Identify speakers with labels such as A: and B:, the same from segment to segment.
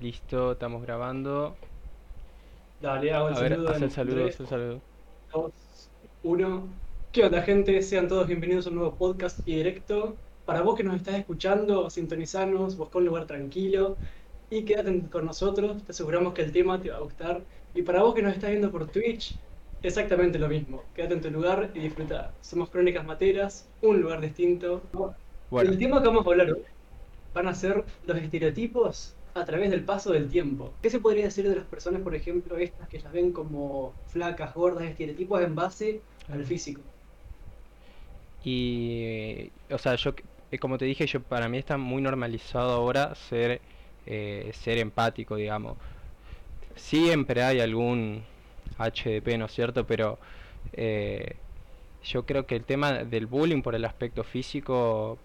A: Listo, estamos grabando.
B: Dale, hago el
A: A ver,
B: saludo.
A: haz el saludo, haz el saludo.
B: dos, uno. ¿Qué onda, gente? Sean todos bienvenidos a un nuevo podcast y directo. Para vos que nos estás escuchando, sintonizanos, busca un lugar tranquilo y quédate con nosotros. Te aseguramos que el tema te va a gustar. Y para vos que nos estás viendo por Twitch, exactamente lo mismo. Quédate en tu lugar y disfruta. Somos Crónicas Materas, un lugar distinto.
A: Bueno,
B: El tema que vamos a hablar hoy van a ser los estereotipos a través del paso del tiempo. ¿Qué se podría decir de las personas, por ejemplo, estas que las ven como flacas, gordas, estereotipos en base al físico?
A: y o sea, yo eh, como te dije, yo para mí está muy normalizado ahora ser eh, ser empático, digamos. Siempre hay algún HDP, ¿no es cierto? Pero eh, yo creo que el tema del bullying por el aspecto físico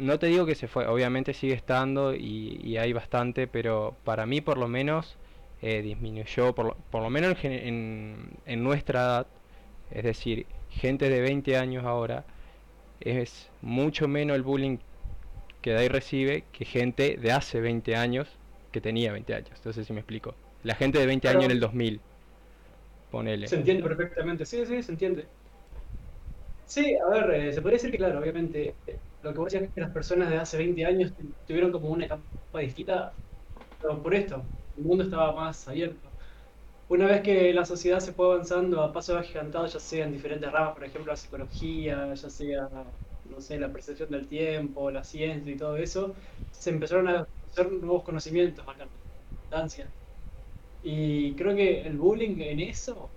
A: no te digo que se fue, obviamente sigue estando y, y hay bastante, pero para mí por lo menos eh, disminuyó, por lo, por lo menos en, en, en nuestra edad, es decir, gente de 20 años ahora, es mucho menos el bullying que da y recibe que gente de hace 20 años que tenía 20 años. Entonces, si me explico. La gente de 20 años en el 2000, ponele.
B: Se entiende perfectamente, sí, sí, se entiende. Sí, a ver, eh, se podría decir que, claro, obviamente, lo que vos decías que las personas de hace 20 años tu- tuvieron como una etapa distinta, por esto, el mundo estaba más abierto. Una vez que la sociedad se fue avanzando a pasos agigantados, ya sea en diferentes ramas, por ejemplo, la psicología, ya sea, no sé, la percepción del tiempo, la ciencia y todo eso, se empezaron a hacer nuevos conocimientos, la redundancia. Y creo que el bullying en eso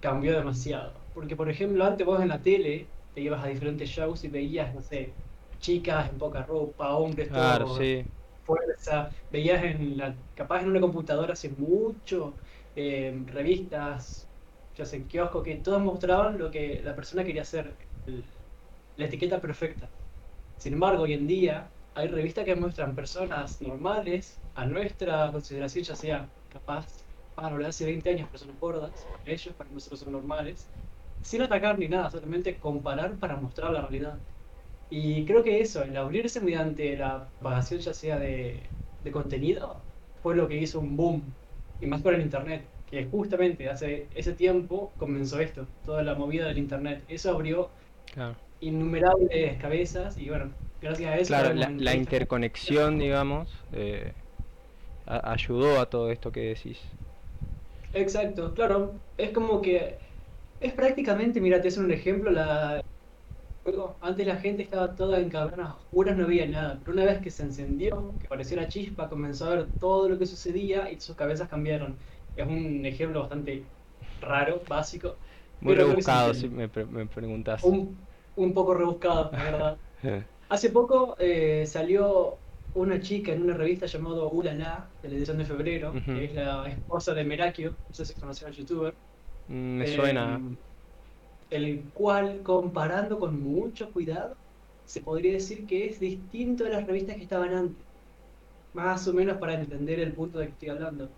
B: cambió demasiado. Porque, por ejemplo, antes vos en la tele te ibas a diferentes shows y veías, no sé, chicas en poca ropa, hombres
A: Claro,
B: todos
A: sí.
B: fuerza, veías en la, capaz en una computadora hace mucho, eh, revistas, ya sé, en kiosco, que todos mostraban lo que la persona quería hacer, el- la etiqueta perfecta. Sin embargo, hoy en día hay revistas que muestran personas normales, a nuestra consideración, ya sea capaz, para lo de hace 20 años, personas gordas, ellos, para nosotros son normales, sin atacar ni nada, solamente comparar para mostrar la realidad. Y creo que eso, el abrirse mediante la propagación ya sea de, de contenido, fue lo que hizo un boom, y más con el internet, que justamente hace ese tiempo comenzó esto, toda la movida del internet. Eso abrió
A: Claro.
B: innumerables cabezas y bueno, gracias a eso...
A: Claro, la, la interconexión, digamos, eh, a- ayudó a todo esto que decís.
B: Exacto, claro, es como que es prácticamente, mira, te hace un ejemplo, la... Antes la gente estaba toda en cavernas oscuras, no veía nada, pero una vez que se encendió, que apareció la chispa, comenzó a ver todo lo que sucedía y sus cabezas cambiaron. Es un ejemplo bastante raro, básico,
A: Muy rebuscado, si me, pre- me preguntas.
B: Un, un poco rebuscado, la verdad. Hace poco eh, salió una chica en una revista llamada Ulala, de la edición de febrero, que es la esposa de Merakio, no sé si conocen al youtuber.
A: Mm, Me
B: eh,
A: suena.
B: El cual, comparando con mucho cuidado, se podría decir que es distinto a las revistas que estaban antes. Más o menos para entender el punto de que estoy hablando.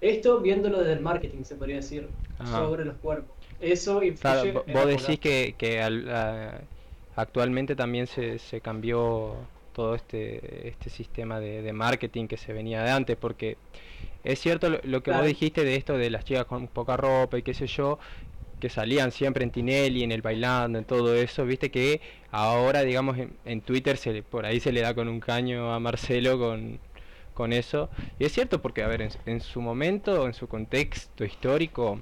B: Esto viéndolo desde el marketing, se podría decir,
A: Ajá.
B: sobre los cuerpos. Eso
A: Claro,
B: influye en
A: vos decís que, que al- a- actualmente también se, se cambió todo este, este sistema de, de marketing que se venía de antes, porque es cierto lo, lo que vos
B: Claro.
A: dijiste de esto de las chicas con poca ropa y qué sé yo, que salían siempre en Tinelli, en el bailando, en todo eso, viste que ahora, digamos, en, en Twitter se, por ahí se le da con un caño a Marcelo con, con eso. Y es cierto porque, a ver, en, en su momento, en su contexto histórico,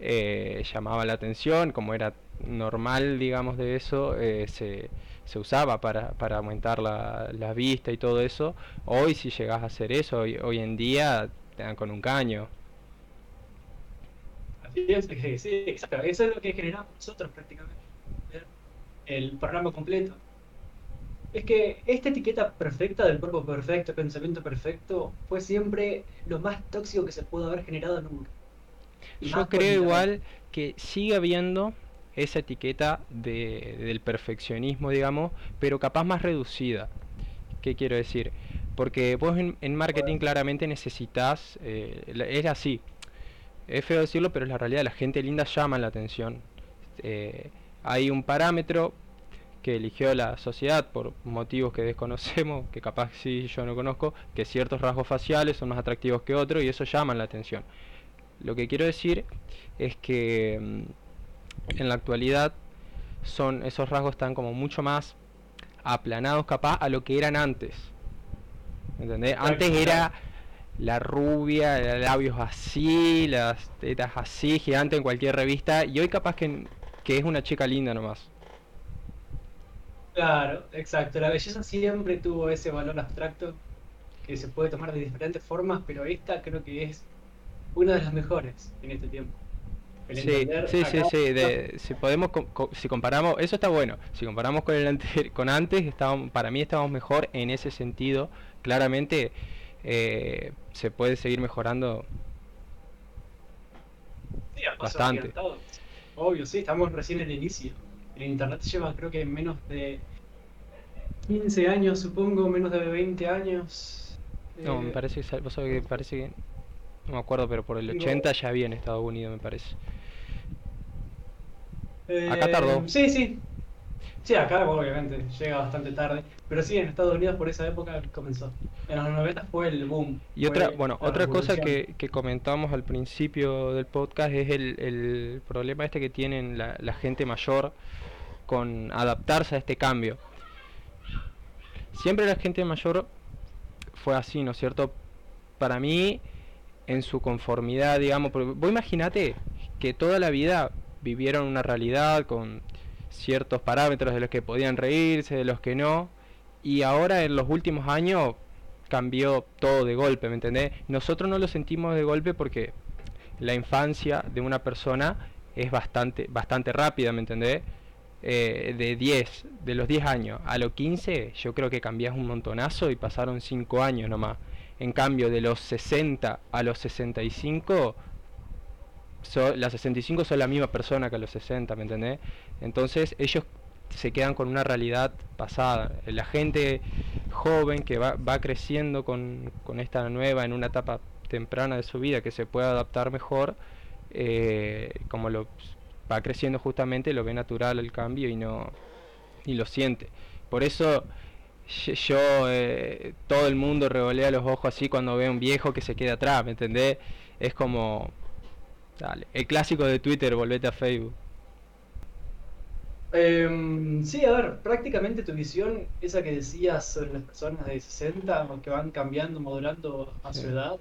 A: eh, llamaba la atención, como era normal, digamos, de eso, eh, se, se usaba para, para aumentar la, la vista y todo eso. Hoy si llegas a hacer eso, hoy, hoy en día te dan con un caño.
B: Sí, exacto. Eso es lo que generamos nosotros prácticamente. El programa completo. Es que esta etiqueta perfecta del cuerpo perfecto, pensamiento perfecto, fue siempre lo más tóxico que se pudo haber generado nunca. Y
A: Yo creo igual que sigue habiendo esa etiqueta de, del perfeccionismo, digamos, pero capaz más reducida. ¿Qué quiero decir? Porque vos en, en marketing claramente necesitas, eh, es así, es feo decirlo, pero es la realidad, la gente linda llama la atención. Eh, hay un parámetro que eligió la sociedad por motivos que desconocemos, que capaz sí yo no conozco, que ciertos rasgos faciales son más atractivos que otros y eso llama la atención. Lo que quiero decir es que mm, en la actualidad son esos rasgos están como mucho más aplanados capaz a lo que eran antes. ¿Entendés? Antes era la rubia, los labios así, las tetas así, gigante en cualquier revista, y hoy capaz que, que es una chica linda nomás.
B: Claro, exacto. La belleza siempre tuvo ese valor abstracto que se puede tomar de diferentes formas, pero esta creo que es una de las mejores en este tiempo.
A: sí, sí, sí, sí, si podemos, si comparamos, eso está bueno. Si comparamos con el con antes, estábamos, para mí estamos mejor en ese sentido. Claramente eh, se puede seguir mejorando bastante.
B: Obvio, sí, estamos recién en el inicio. El internet lleva creo que menos de 15 años, supongo, menos de 20 años.
A: No, me eh, parece que, vos sabés que parece que, no me acuerdo, pero por el 80 ya había en Estados Unidos, me parece. Acá tardó.
B: Eh, sí, sí, Sí, acá obviamente llega bastante tarde, pero sí, en Estados Unidos por esa época comenzó. En los 90 fue el boom.
A: Y otra, bueno, otra cosa que, que comentamos al principio del podcast es el, el problema este que tienen la, la gente mayor con adaptarse a este cambio. Siempre la gente mayor fue así, ¿no es cierto? Para mí, en su conformidad, digamos, porque vos imaginate que toda la vida vivieron una realidad con ciertos parámetros de los que podían reírse, de los que no, y ahora en los últimos años cambió todo de golpe, ¿me entendés? Nosotros no lo sentimos de golpe porque la infancia de una persona es bastante, bastante rápida, ¿me entendés? Eh, de 10, de los 10 años a los 15, yo creo que cambias un montonazo y pasaron 5 años nomás. En cambio, de los 60 a los 65, so, las 65 son la misma persona que los 60, ¿me entendés? Entonces ellos se quedan con una realidad pasada. La gente joven que va, va creciendo con, con, esta nueva en una etapa temprana de su vida que se puede adaptar mejor, eh, como lo va creciendo justamente, lo ve natural el cambio y no y lo siente. Por eso yo, eh, todo el mundo revolea los ojos así cuando ve a un viejo que se queda atrás, ¿me entendés? Es como Dale. El clásico de Twitter, volvete a Facebook.
B: Em, sí, a ver, prácticamente tu visión, esa que decías sobre las personas de 60 que van cambiando, modulando a su edad,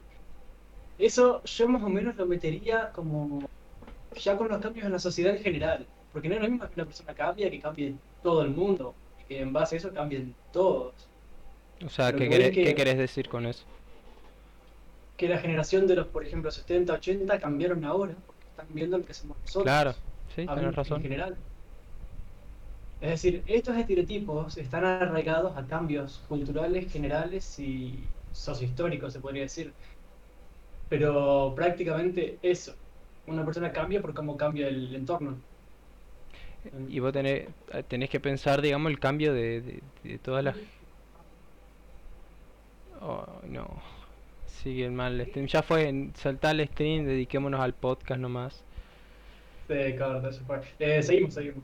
B: eso yo más o menos lo metería como ya con los cambios en la sociedad en general. Porque no es lo mismo que una persona cambie que cambie todo el mundo, que en base a eso cambien todos.
A: O sea, ¿qué, ¿qué querés decir con eso?
B: Que la generación de los, por ejemplo, 70, 80 cambiaron ahora, porque están viendo lo que somos nosotros.
A: Claro, sí, tienes razón.
B: En general. Es decir, estos estereotipos están arraigados a cambios culturales, generales y sociohistóricos, se podría decir. Pero prácticamente eso. Una persona cambia por cómo cambia el entorno.
A: Y vos tenés, tenés que pensar, digamos, el cambio de, de, todas las... Oh, no sigue mal el stream. Ya fue, saltar el stream, dediquémonos al podcast nomás.
B: Sí, claro, eso fue. Eh, seguimos, seguimos.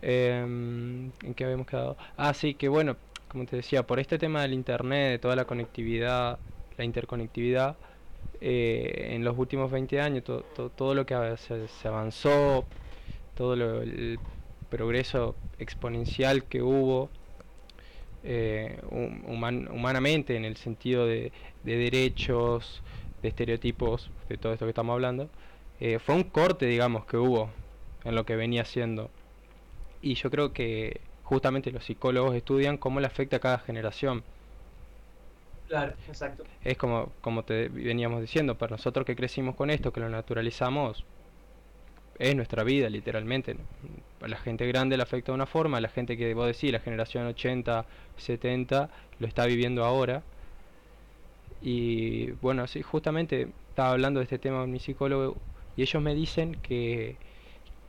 A: Em, ¿En qué habíamos quedado? Ah, sí, que bueno, como te decía, por este tema del internet, de toda la conectividad, la interconectividad, eh, en los últimos 20 años, todo lo que se, se avanzó, todo lo, el progreso exponencial que hubo eh, humanamente en el sentido de, derechos, de estereotipos, de todo esto que estamos hablando, eh, fue un corte, digamos, que hubo en lo que venía siendo. Y yo creo que justamente los psicólogos estudian cómo le afecta a cada generación.
B: Claro, exacto.
A: Es como, como te veníamos diciendo, para nosotros que crecimos con esto, que lo naturalizamos, es nuestra vida, literalmente. A la gente grande le afecta de una forma, a la gente que vos decís, la generación 80, 70, lo está viviendo ahora. Y bueno, sí, justamente estaba hablando de este tema con mi psicólogo y ellos me dicen que,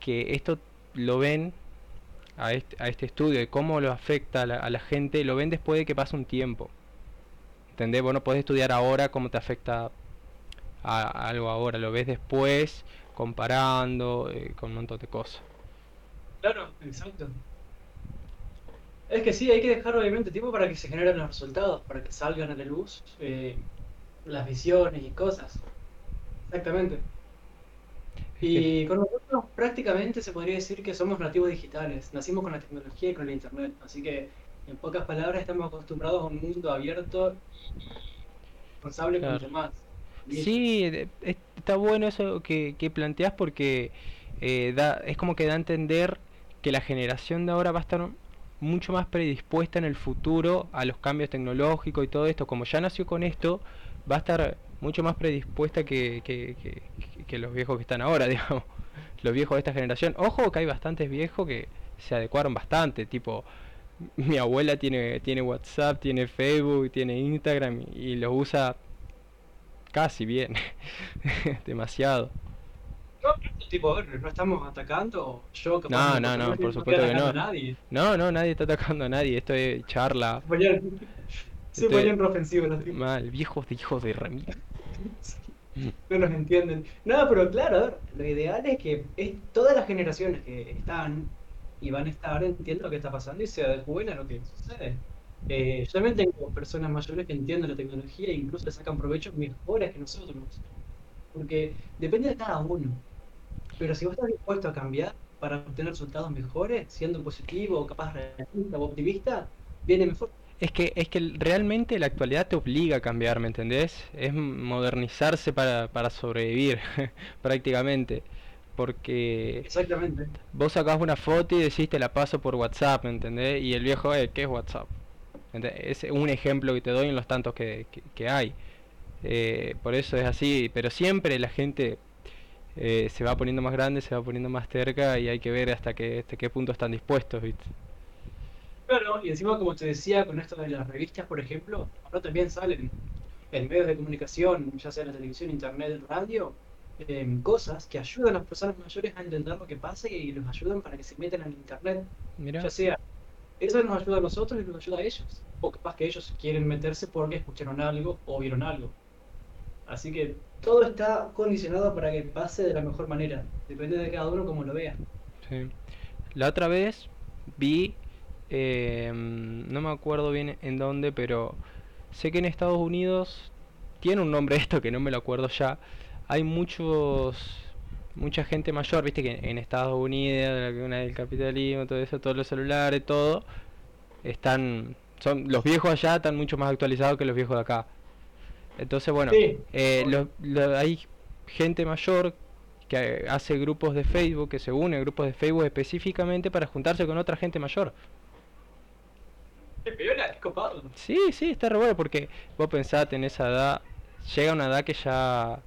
A: que esto lo ven a este, a este estudio de cómo lo afecta a la, gente, lo ven después de que pasa un tiempo. ¿Entendés? Vos no estudiar ahora cómo te afecta a algo ahora, lo ves después comparando eh, con un montón de cosas.
B: Claro, exacto. Es que sí, hay que dejar obviamente tiempo para que se generen los resultados, para que salgan a la luz eh, las visiones y cosas. Exactamente. Y con nosotros prácticamente se podría decir que somos nativos digitales, nacimos con la tecnología y con el internet, así que en pocas palabras estamos acostumbrados a un mundo abierto y responsable con los demás. Listo.
A: Sí, es- está bueno eso que, planteas porque eh, da, es como que da a entender que la generación de ahora va a estar mucho más predispuesta en el futuro a los cambios tecnológicos y todo esto. Como ya nació con esto, va a estar mucho más predispuesta que, que, que- los viejos que están ahora, digamos. Los viejos de esta generación. Ojo que hay bastantes viejos que se adecuaron bastante, tipo, mi abuela tiene, tiene WhatsApp, tiene Facebook, tiene Instagram y, y los usa Casi bien. Demasiado.
B: No, tipo, no estamos atacando, yo capaz
A: No, no, no, por supuesto que no.
B: nadie.
A: No, no, nadie está atacando a nadie. Esto es charla.
B: Se ponían, se ponían ofensivos los tipos.
A: mal. Viejos de hijos de remil.
B: No nos entienden. No, pero claro, a ver, lo ideal es que es, todas las generaciones que están y van a estar entiendan lo que está pasando y se adecúen a lo que sucede. Eh, yo también tengo personas mayores que entienden la tecnología e incluso le sacan provechos mejores que nosotros. Porque depende de cada uno. Pero si vos estás dispuesto a cambiar para obtener resultados mejores, siendo positivo, o capaz realista o optimista, viene mejor.
A: Es que, es que realmente la actualidad te obliga a cambiar, ¿me entendés? Es modernizarse para, para sobrevivir, prácticamente. Porque
B: Exactamente.
A: vos sacás una foto y decís te la paso por WhatsApp, ¿me entendés? Y el viejo, eh, ¿qué es WhatsApp? Es un ejemplo que te doy en los tantos que, que, que hay. Eh, por eso es así, pero siempre la gente eh, se va poniendo más grande, se va poniendo más cerca y hay que ver hasta qué, hasta qué punto están dispuestos, ¿viste?
B: Claro, y encima, como te decía, con esto de las revistas, por ejemplo, ahora también salen en medios de comunicación, ya sea en la televisión, internet, radio, em, cosas que ayudan a las personas mayores a entender lo que pasa y los ayudan para que se metan en internet. Ya sea, eso nos ayuda a nosotros y nos ayuda a ellos. O capaz que ellos quieren meterse porque escucharon algo o vieron algo. Así que todo está condicionado para que pase de la mejor manera. Depende de cada uno como lo vea.
A: La otra vez vi, eh, no me acuerdo bien en dónde, pero sé que en Estados Unidos tiene un nombre esto que no me lo acuerdo ya. Hay muchos, mucha gente mayor, viste que en Estados Unidos, la cuna del capitalismo, todo eso, todos los celulares, todo, están, son, los viejos allá están mucho más actualizados que los viejos de acá. Entonces, bueno,
B: Sí,
A: eh, lo- lo- hay gente mayor que hace grupos de Facebook, que se une a grupos de Facebook específicamente para juntarse con otra gente mayor. Sí, sí, está re bueno porque vos pensás en esa edad, llega una edad que ya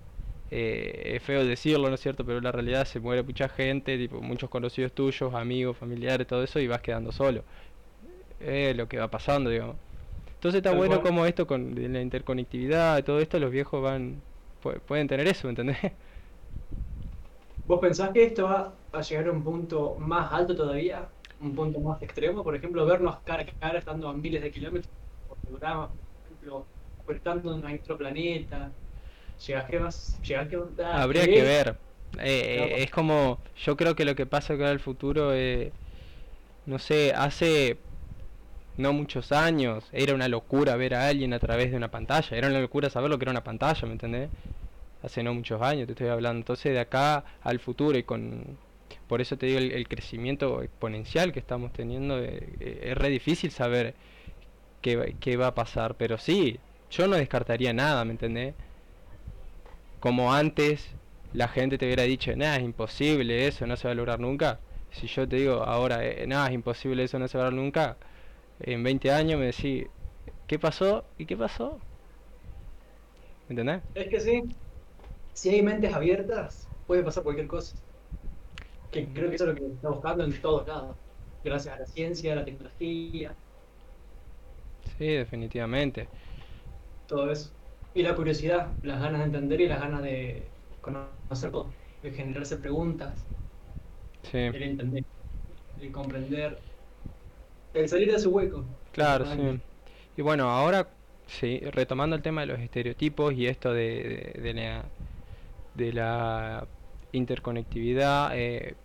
A: eh, es feo decirlo, ¿no es cierto? Pero la realidad se muere mucha gente, tipo muchos conocidos tuyos, amigos, familiares, todo eso y vas quedando solo. Es lo que va pasando, digamos. Entonces está bueno como esto con la interconectividad todo esto, los viejos van pu- pueden tener eso, ¿me entendés?
B: ¿Vos pensás que esto va a llegar a un punto más alto todavía? ¿Un punto más extremo? Por ejemplo, vernos cara a cara estando a miles de kilómetros por programa, por ejemplo, conectando a nuestro planeta. ¿Llegás que vas? ¿Llegás que ah,
A: Habría que ver. Eh, eh, es como, yo creo que lo que pasa acá en el futuro, eh, no sé, hace no muchos años era una locura ver a alguien a través de una pantalla, era una locura saber lo que era una pantalla, ¿me entendés? Hace no muchos años te estoy hablando, entonces de acá al futuro y con, por eso te digo el, el crecimiento exponencial que estamos teniendo, eh, eh, es re difícil saber qué, qué va a pasar, pero sí, yo no descartaría nada, ¿me entendés? como antes la gente te hubiera dicho, nada, es imposible eso, no se va a lograr nunca. Si yo te digo ahora, eh, nada, es imposible eso, no se va a lograr nunca, en 20 años me decís, ¿qué pasó? ¿Y qué pasó? ¿Me entendés?
B: Es que sí, si hay mentes abiertas, puede pasar cualquier cosa. Que creo que eso es lo que está buscando en todos lados. Gracias a la ciencia, a la tecnología,
A: Sí, definitivamente.
B: todo eso. Y la curiosidad, las ganas de entender y las ganas de conocer todo, de generarse preguntas,
A: Sí,
B: el entender, el comprender, el salir de su hueco.
A: claro, sí. Y bueno, ahora, sí, retomando el tema de los estereotipos y esto de, de, de la, de la interconectividad, eh,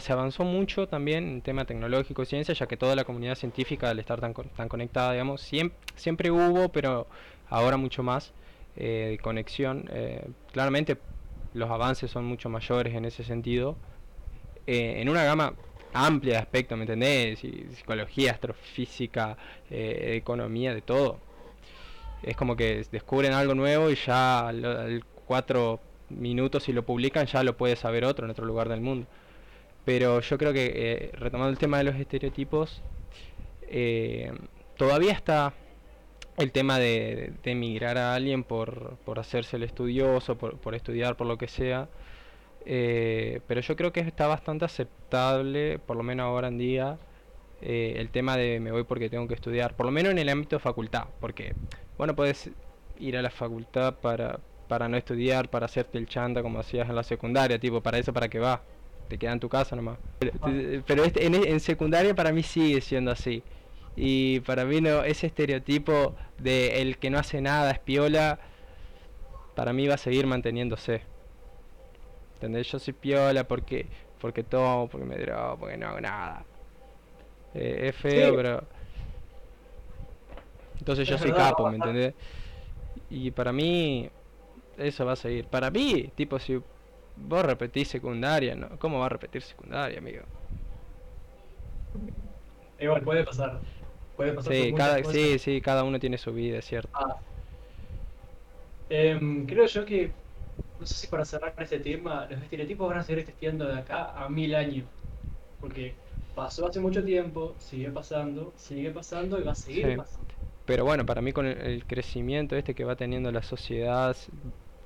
A: se avanzó mucho también en tema tecnológico y ciencia, ya que toda la comunidad científica, al estar tan, tan conectada, digamos, siempre, siempre hubo, pero ahora mucho más eh, conexión. Eh, claramente los avances son mucho mayores en ese sentido, eh, en una gama amplia de aspectos, ¿me entendés? Psicología, astrofísica, economía, de todo. Es como que descubren algo nuevo y ya al cuatro minutos si lo publican ya lo puede saber otro en otro lugar del mundo. Pero yo creo que, eh, retomando el tema de los estereotipos, eh, todavía está el tema de, emigrar a alguien por, por hacerse el estudioso, por, por, estudiar, por lo que sea. Eh, pero yo creo que está bastante aceptable, por lo menos ahora en día, el tema de me voy porque tengo que estudiar, por lo menos en el ámbito de facultad, porque, bueno, puedes ir a la facultad para, para no estudiar, para hacerte el chanta como hacías en la secundaria, tipo, para eso, ¿para qué va? Te queda en tu casa nomás. Pero, este, en, secundaria para mí sigue siendo así. Y para mí no, ese estereotipo de el que no hace nada, es piola, para mí va a seguir manteniéndose. ¿Entendés? Yo soy piola porque porque tomo, porque me drogo, porque no hago nada. Eh, es feo, pero... Entonces yo soy capo, ¿me entendés? Y para mí eso va a seguir. Para mí, tipo, si vos repetís secundaria, ¿no? ¿Cómo va a repetir secundaria, amigo?
B: Igual, puede pasar. Puede pasar
A: sí, cada, sí, sí, cada uno tiene su vida, es cierto. Ah.
B: Em, creo yo que, no sé si para cerrar este tema, los estereotipos van a seguir existiendo de acá a mil años. Porque pasó hace mucho tiempo, sigue pasando, sigue pasando y va a seguir pasando.
A: Pero bueno, para mí con el, crecimiento este que va teniendo la sociedad,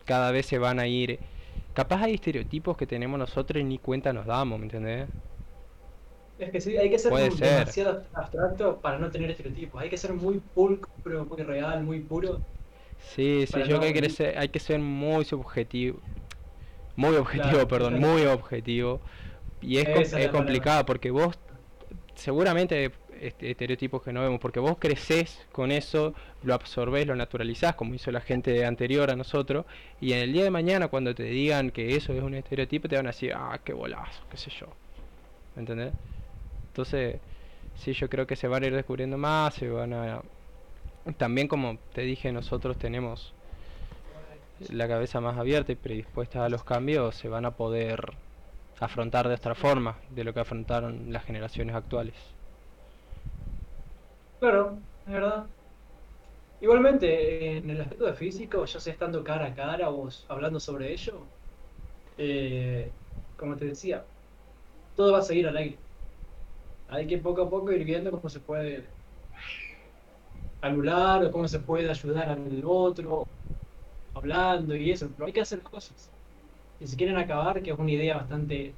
A: cada vez se van a ir. Capaz hay estereotipos que tenemos nosotros y ni cuenta nos damos, ¿me entendés?
B: Es que sí, hay que ser demasiado abstracto para no tener estereotipos. Hay que ser muy pulcro, muy real, muy puro.
A: Sí, sí, yo creo que hay que, ser, hay que ser muy subjetivo. Muy objetivo, perdón, muy objetivo. Y es, es complicado porque vos seguramente este, estereotipos que no vemos, porque vos creces con eso, lo absorbés, lo naturalizás, como hizo la gente anterior a nosotros, y en el día de mañana cuando te digan que eso es un estereotipo, te van a decir, ah, qué bolazo, qué sé yo. ¿Me entendés? Entonces, sí, yo creo que se van a ir descubriendo más, se van a... También como te dije, nosotros tenemos la cabeza más abierta y predispuesta a los cambios, se van a poder afrontar de otra forma de lo que afrontaron las generaciones actuales.
B: Claro, es verdad. Igualmente, en el aspecto de físico, ya sea estando cara a cara o hablando sobre ello, eh, como te decía, todo va a seguir al aire. Hay que poco a poco ir viendo cómo se puede anular o cómo se puede ayudar al otro, hablando y eso, pero hay que hacer cosas. Y si quieren acabar, que es una idea bastante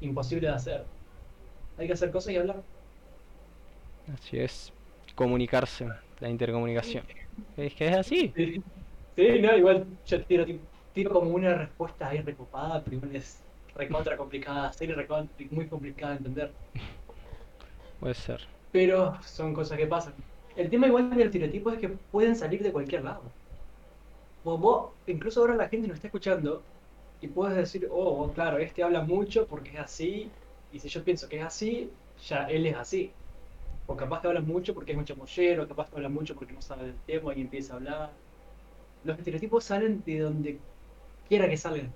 B: imposible de hacer, hay que hacer cosas y hablar.
A: Así es comunicarse, la intercomunicación. Es que es así.
B: Sí, no, igual yo tiro, tiro como una respuesta ahí recopada, pero igual es recontra complicada, serie recontra, muy complicada de entender.
A: Puede ser.
B: Pero son cosas que pasan. El tema igual del estereotipo es que pueden salir de cualquier lado. Vos, vos, incluso ahora la gente nos está escuchando y puedes decir, oh, claro, este habla mucho porque es así, y si yo pienso que es así, ya él es así. O capaz que habla mucho porque es un chamullero, capaz que habla mucho porque no sabe del tema y empieza a hablar. Los estereotipos salen de donde quiera que salgan.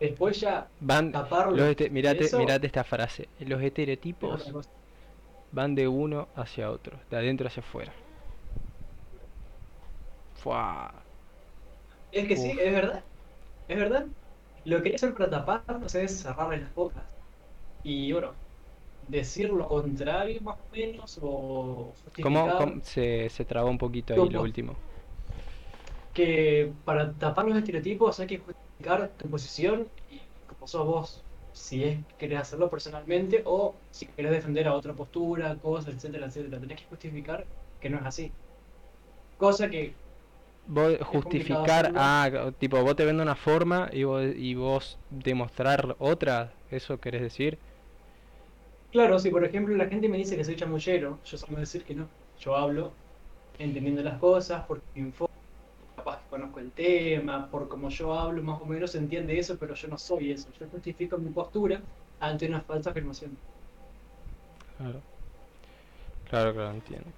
B: Después ya
A: van taparlo. mirate, esta frase. Los estereotipos van de uno hacia otro, de adentro hacia afuera. Fua.
B: Es que sí, es verdad. Es verdad. Lo que hay que hacer para taparlos es cerrarle las bocas. Y bueno, decir lo contrario más o menos o
A: ¿Cómo, se, se trabó un poquito ahí lo último?
B: Que para tapar los estereotipos hay que justificar tu posición y como sos vos, si es que querés hacerlo personalmente o si querés defender a otra postura, cosas, etcétera, etcétera. Tenés que justificar que no es así. Cosa que
A: vos justificar, ah, tipo, vos te vende una forma y vos, y vos demostrar otra, ¿eso querés decir?
B: Claro, si por ejemplo la gente me dice que soy chamullero, yo suelo decir que no. Yo hablo entendiendo las cosas, porque informo, capaz que conozco el tema, por como yo hablo más o menos se entiende eso, pero yo no soy eso. Yo justifico mi postura ante una falsa afirmación.
A: Claro. Claro, claro, entiendo.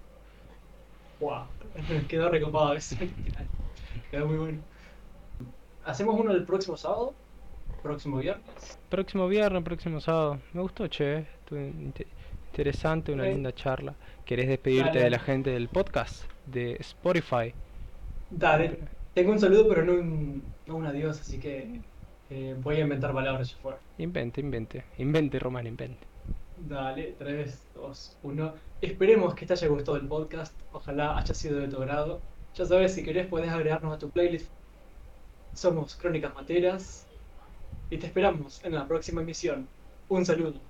B: Wow, quedó recopado eso. Quedó muy bueno. ¿Hacemos uno el próximo sábado? ¿Próximo viernes?
A: Próximo viernes, próximo sábado. Me gustó, che. Estuvo inte- interesante, una linda charla. ¿Querés despedirte
B: Dale.
A: de la gente del podcast? De Spotify.
B: Dale. Tengo un saludo, pero no un, no un adiós, así que eh, voy a inventar palabras ya fuera.
A: Invente, invente. Invente, Román, invente.
B: Dale, 3, 2, 1. Esperemos que te haya gustado el podcast. Ojalá haya sido de tu agrado. Ya sabes, si querés, puedes agregarnos a tu playlist. Somos Crónicas Materas. Y te esperamos en la próxima emisión. Un saludo.